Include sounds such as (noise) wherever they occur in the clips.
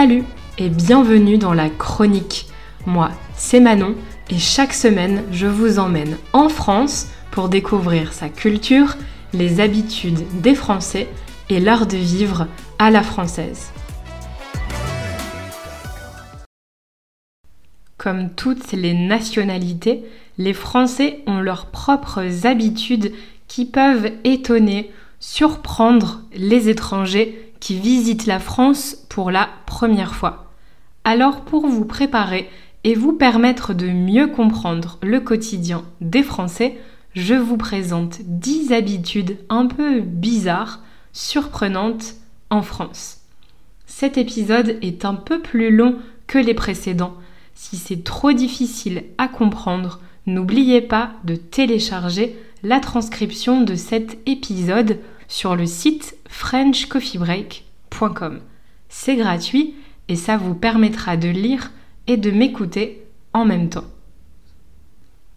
Salut et bienvenue dans la chronique. Moi, c'est Manon et chaque semaine, je vous emmène en France pour découvrir sa culture, les habitudes des Français et l'art de vivre à la française. Comme toutes les nationalités, les Français ont leurs propres habitudes qui peuvent étonner, surprendre les étrangers qui visitent la France pour la première fois. Alors pour vous préparer et vous permettre de mieux comprendre le quotidien des Français, je vous présente 10 habitudes un peu bizarres, surprenantes en France. Cet épisode est un peu plus long que les précédents. Si c'est trop difficile à comprendre, n'oubliez pas de télécharger la transcription de cet épisode sur le site frenchcoffeebreak.com. C'est gratuit et ça vous permettra de lire et de m'écouter en même temps.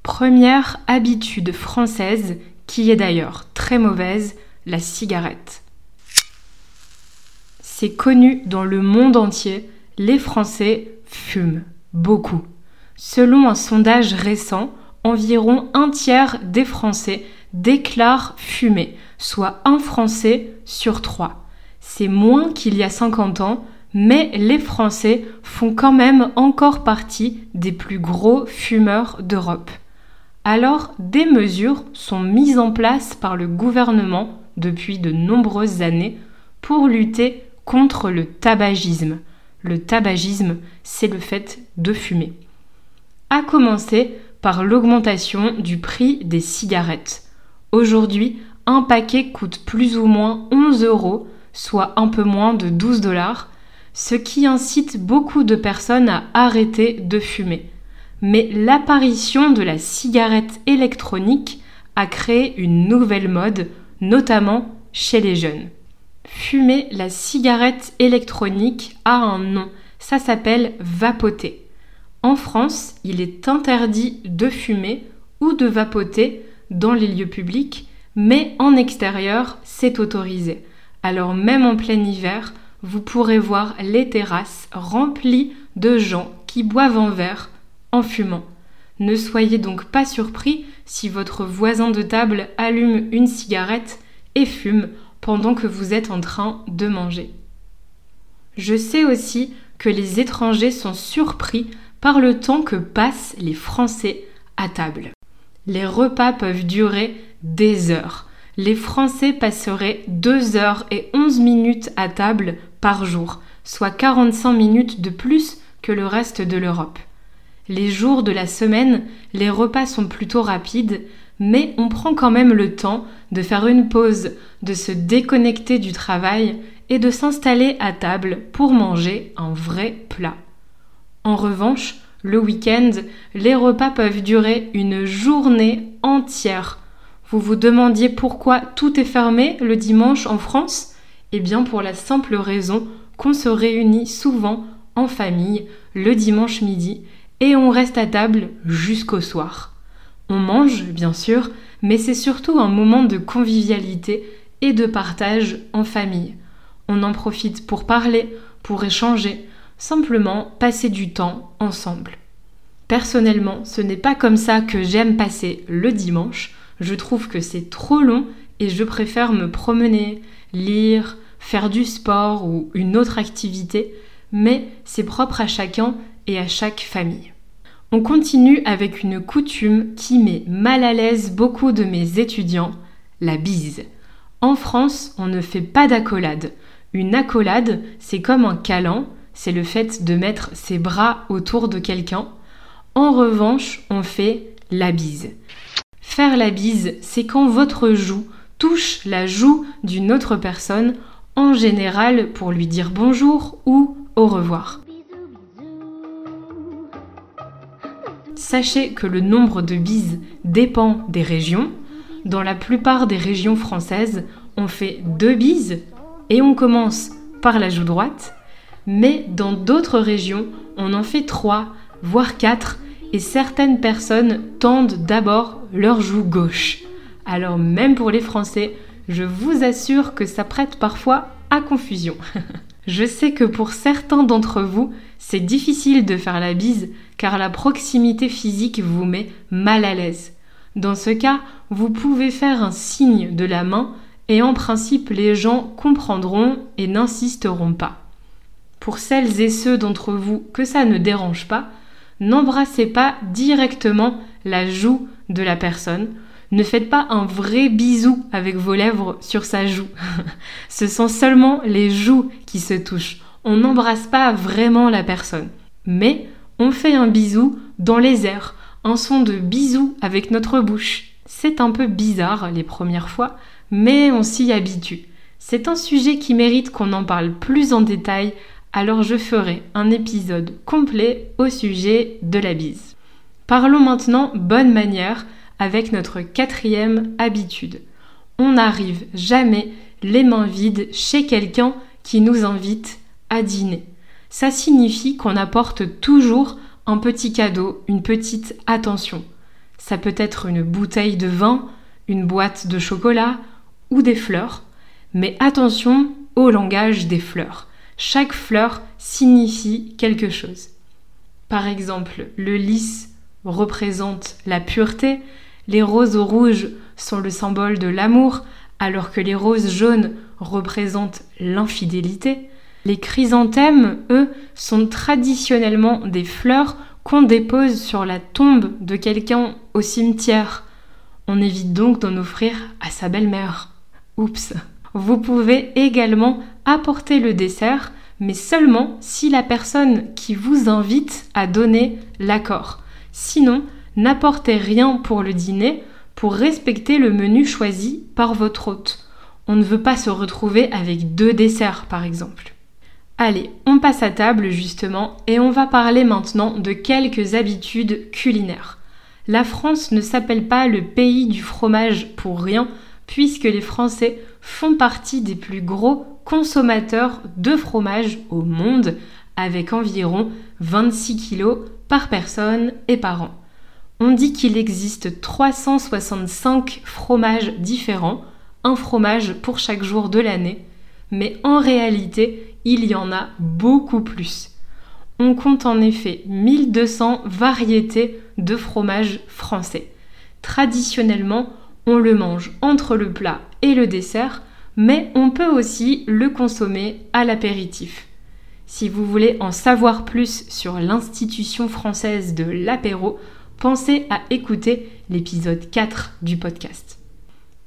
Première habitude française, qui est d'ailleurs très mauvaise, la cigarette. C'est connu dans le monde entier, les Français fument beaucoup. Selon un sondage récent, environ un tiers des Français déclarent fumer, soit un Français sur trois. C'est moins qu'il y a 50 ans, mais les Français font quand même encore partie des plus gros fumeurs d'Europe. Alors, des mesures sont mises en place par le gouvernement depuis de nombreuses années pour lutter contre le tabagisme. Le tabagisme, c'est le fait de fumer. A commencer par l'augmentation du prix des cigarettes. Aujourd'hui, un paquet coûte plus ou moins 11 euros, soit un peu moins de 12 dollars, ce qui incite beaucoup de personnes à arrêter de fumer. Mais l'apparition de la cigarette électronique a créé une nouvelle mode, notamment chez les jeunes. Fumer la cigarette électronique a un nom, ça s'appelle vapoter. En France, il est interdit de fumer ou de vapoter dans les lieux publics, mais en extérieur, c'est autorisé. Alors même en plein hiver, vous pourrez voir les terrasses remplies de gens qui boivent en verre en fumant. Ne soyez donc pas surpris si votre voisin de table allume une cigarette et fume pendant que vous êtes en train de manger. Je sais aussi que les étrangers sont surpris par le temps que passent les Français à table. Les repas peuvent durer des heures. Les Français passeraient 2 heures et 11 minutes à table par jour, soit 45 minutes de plus que le reste de l'Europe. Les jours de la semaine, les repas sont plutôt rapides, mais on prend quand même le temps de faire une pause, de se déconnecter du travail et de s'installer à table pour manger un vrai plat. En revanche, le week-end, les repas peuvent durer une journée entière. Vous vous demandiez pourquoi tout est fermé le dimanche en France? Eh bien pour la simple raison qu'on se réunit souvent en famille le dimanche midi et on reste à table jusqu'au soir. On mange, bien sûr, mais c'est surtout un moment de convivialité et de partage en famille. On en profite pour parler, pour échanger, simplement passer du temps ensemble. Personnellement, ce n'est pas comme ça que j'aime passer le dimanche. Je trouve que c'est trop long et je préfère me promener, lire, faire du sport ou une autre activité, mais c'est propre à chacun et à chaque famille. On continue avec une coutume qui met mal à l'aise beaucoup de mes étudiants, la bise. En France, on ne fait pas d'accolade. Une accolade, c'est comme un câlin, c'est le fait de mettre ses bras autour de quelqu'un. En revanche, on fait la bise. Faire la bise, c'est quand votre joue touche la joue d'une autre personne en général pour lui dire bonjour ou au revoir. Sachez que le nombre de bises dépend des régions. Dans la plupart des régions françaises, on fait deux bises et on commence par la joue droite, mais dans d'autres régions, on en fait trois, voire quatre, et certaines personnes tendent d'abord leur joue gauche. Alors même pour les Français, je vous assure que ça prête parfois à confusion. (laughs) Je sais que pour certains d'entre vous, c'est difficile de faire la bise car la proximité physique vous met mal à l'aise. Dans ce cas, vous pouvez faire un signe de la main et en principe les gens comprendront et n'insisteront pas. Pour celles et ceux d'entre vous que ça ne dérange pas, n'embrassez pas directement la joue de la personne. Ne faites pas un vrai bisou avec vos lèvres sur sa joue. (laughs) Ce sont seulement les joues qui se touchent. On n'embrasse pas vraiment la personne. Mais on fait un bisou dans les airs, un son de bisou avec notre bouche. C'est un peu bizarre les premières fois, mais on s'y habitue. C'est un sujet qui mérite qu'on en parle plus en détail, alors je ferai un épisode complet au sujet de la bise. Parlons maintenant bonne manière avec notre quatrième habitude. On n'arrive jamais les mains vides chez quelqu'un qui nous invite à dîner. Ça signifie qu'on apporte toujours un petit cadeau, une petite attention. Ça peut être une bouteille de vin, une boîte de chocolat ou des fleurs. Mais attention au langage des fleurs. Chaque fleur signifie quelque chose. Par exemple, le lys représente la pureté, les roses rouges sont le symbole de l'amour, alors que les roses jaunes représentent l'infidélité. Les chrysanthèmes, eux, sont traditionnellement des fleurs qu'on dépose sur la tombe de quelqu'un au cimetière. On évite donc d'en offrir à sa belle-mère. Oups. Vous pouvez également apporter le dessert, mais seulement si la personne qui vous invite a donné l'accord. Sinon, n'apportez rien pour le dîner pour respecter le menu choisi par votre hôte. On ne veut pas se retrouver avec deux desserts, par exemple. Allez, on passe à table justement et on va parler maintenant de quelques habitudes culinaires. La France ne s'appelle pas le pays du fromage pour rien, puisque les Français font partie des plus gros consommateurs de fromage au monde, avec environ 26 kg par personne et par an. On dit qu'il existe 365 fromages différents, un fromage pour chaque jour de l'année, mais en réalité, il y en a beaucoup plus. On compte en effet 1200 variétés de fromage français. Traditionnellement, on le mange entre le plat et le dessert, mais on peut aussi le consommer à l'apéritif. Si vous voulez en savoir plus sur l'institution française de l'apéro, pensez à écouter l'épisode 4 du podcast.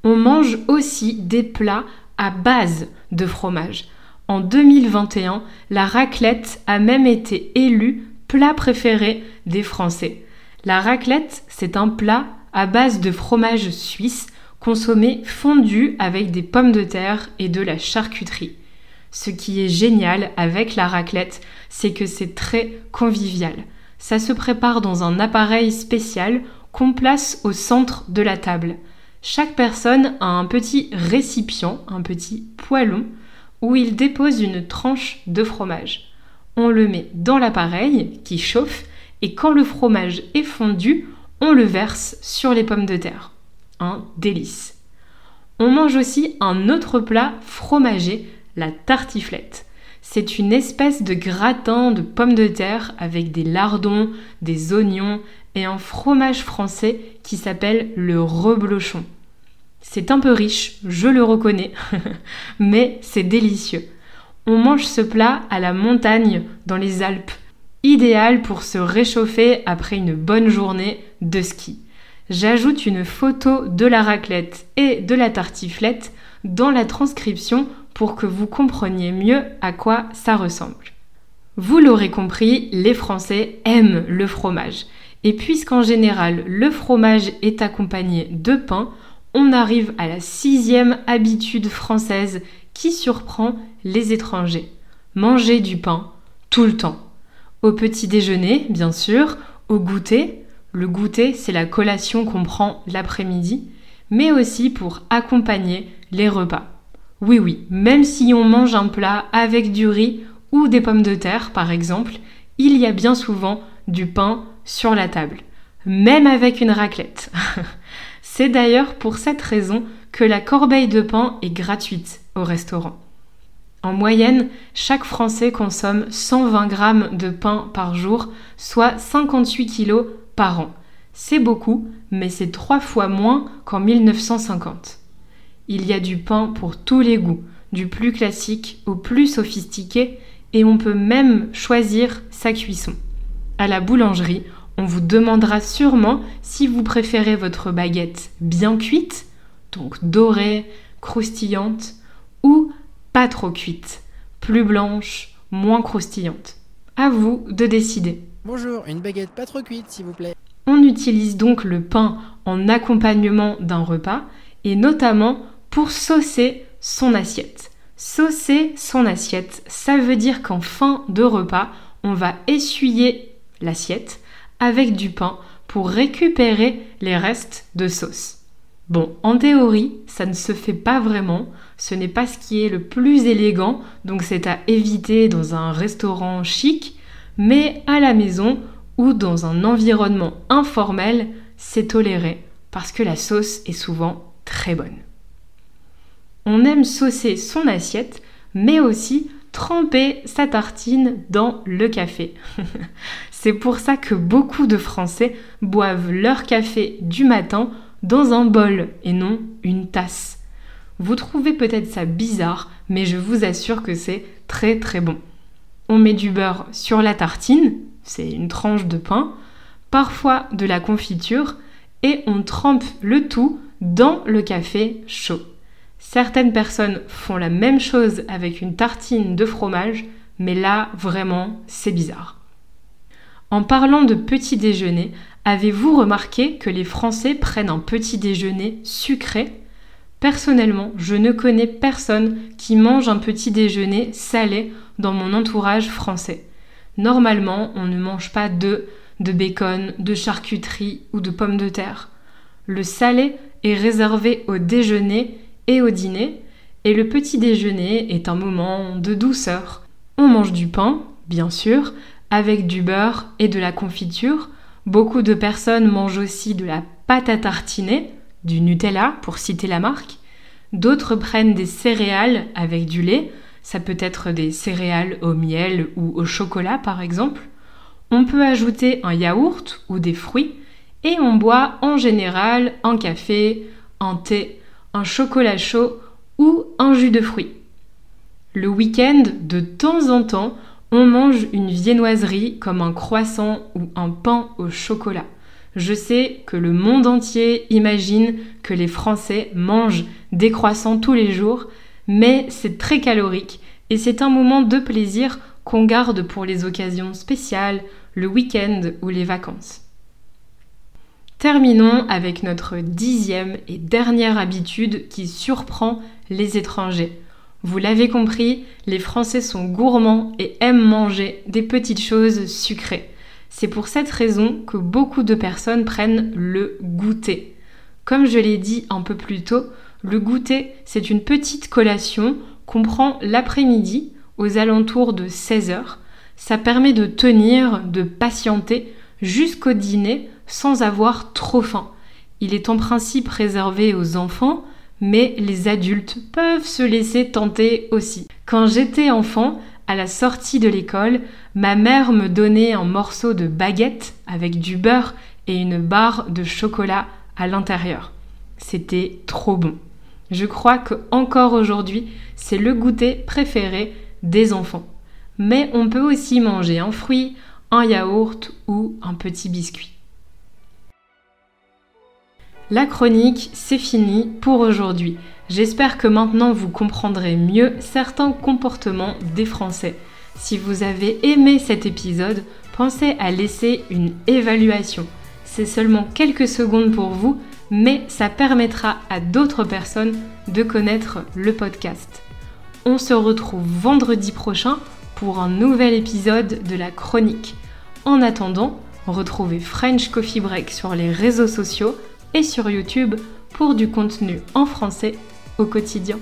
On mange aussi des plats à base de fromage. En 2021, la raclette a même été élue plat préféré des Français. La raclette, c'est un plat à base de fromage suisse consommé fondu avec des pommes de terre et de la charcuterie. Ce qui est génial avec la raclette, c'est que c'est très convivial. Ça se prépare dans un appareil spécial qu'on place au centre de la table. Chaque personne a un petit récipient, un petit poêlon, où il dépose une tranche de fromage. On le met dans l'appareil qui chauffe et quand le fromage est fondu, on le verse sur les pommes de terre. Un délice. On mange aussi un autre plat fromager, la tartiflette. C'est une espèce de gratin de pommes de terre avec des lardons, des oignons et un fromage français qui s'appelle le reblochon. C'est un peu riche, je le reconnais, (laughs) mais c'est délicieux. On mange ce plat à la montagne dans les Alpes, idéal pour se réchauffer après une bonne journée de ski. J'ajoute une photo de la raclette et de la tartiflette dans la transcription pour que vous compreniez mieux à quoi ça ressemble. Vous l'aurez compris, les Français aiment le fromage. Et puisqu'en général le fromage est accompagné de pain, on arrive à la sixième habitude française qui surprend les étrangers. Manger du pain tout le temps. Au petit déjeuner, bien sûr, au goûter. Le goûter, c'est la collation qu'on prend l'après-midi, mais aussi pour accompagner les repas. Oui, oui, même si on mange un plat avec du riz ou des pommes de terre, par exemple, il y a bien souvent du pain sur la table, même avec une raclette. (laughs) C'est d'ailleurs pour cette raison que la corbeille de pain est gratuite au restaurant. En moyenne, chaque Français consomme 120 grammes de pain par jour, soit 58 kilos par an. C'est beaucoup, mais c'est trois fois moins qu'en 1950. Il y a du pain pour tous les goûts, du plus classique au plus sophistiqué, et on peut même choisir sa cuisson. À la boulangerie, on vous demandera sûrement si vous préférez votre baguette bien cuite, donc dorée, croustillante, ou pas trop cuite, plus blanche, moins croustillante. À vous de décider. Bonjour, une baguette pas trop cuite, s'il vous plaît. On utilise donc le pain en accompagnement d'un repas et notamment pour saucer son assiette. Saucer son assiette, ça veut dire qu'en fin de repas, on va essuyer l'assiette avec du pain pour récupérer les restes de sauce. Bon, en théorie, ça ne se fait pas vraiment, ce n'est pas ce qui est le plus élégant, donc c'est à éviter dans un restaurant chic, mais à la maison ou dans un environnement informel, c'est toléré parce que la sauce est souvent très bonne. On aime saucer son assiette, mais aussi tremper sa tartine dans le café. (laughs) c'est pour ça que beaucoup de Français boivent leur café du matin dans un bol et non une tasse. Vous trouvez peut-être ça bizarre, mais je vous assure que c'est très très bon. On met du beurre sur la tartine, c'est une tranche de pain, parfois de la confiture, et on trempe le tout dans le café chaud. Certaines personnes font la même chose avec une tartine de fromage, mais là, vraiment, c'est bizarre. En parlant de petit déjeuner, Avez-vous remarqué que les Français prennent un petit déjeuner sucré? Personnellement, je ne connais personne qui mange un petit déjeuner salé dans mon entourage français. Normalement, on ne mange pas d'œufs, de bacon, de charcuterie ou de pommes de terre. Le salé est réservé au déjeuner et au dîner, et le petit déjeuner est un moment de douceur. On mange du pain, bien sûr, avec du beurre et de la confiture, Beaucoup de personnes mangent aussi de la pâte à tartiner, du Nutella pour citer la marque. D'autres prennent des céréales avec du lait, ça peut être des céréales au miel ou au chocolat par exemple. On peut ajouter un yaourt ou des fruits et on boit en général un café, un thé, un chocolat chaud ou un jus de fruits. Le week-end, de temps en temps, on mange une viennoiserie comme un croissant ou un pain au chocolat. Je sais que le monde entier imagine que les Français mangent des croissants tous les jours, mais c'est très calorique et c'est un moment de plaisir qu'on garde pour les occasions spéciales, le week-end ou les vacances. Terminons avec notre dixième et dernière habitude qui surprend les étrangers. Vous l'avez compris, les Français sont gourmands et aiment manger des petites choses sucrées. C'est pour cette raison que beaucoup de personnes prennent le goûter. Comme je l'ai dit un peu plus tôt, le goûter, c'est une petite collation qu'on prend l'après-midi aux alentours de 16 heures. Ça permet de tenir, de patienter jusqu'au dîner sans avoir trop faim. Il est en principe réservé aux enfants, mais les adultes peuvent se laisser tenter aussi. Quand j'étais enfant, à la sortie de l'école, ma mère me donnait un morceau de baguette avec du beurre et une barre de chocolat à l'intérieur. C'était trop bon. Je crois que encore aujourd'hui, c'est le goûter préféré des enfants. Mais on peut aussi manger un fruit, un yaourt ou un petit biscuit. La chronique, c'est fini pour aujourd'hui. J'espère que maintenant vous comprendrez mieux certains comportements des Français. Si vous avez aimé cet épisode, pensez à laisser une évaluation. C'est seulement quelques secondes pour vous, mais ça permettra à d'autres personnes de connaître le podcast. On se retrouve vendredi prochain pour un nouvel épisode de la chronique. En attendant, retrouvez French Coffee Break sur les réseaux sociaux et sur YouTube pour du contenu en français au quotidien.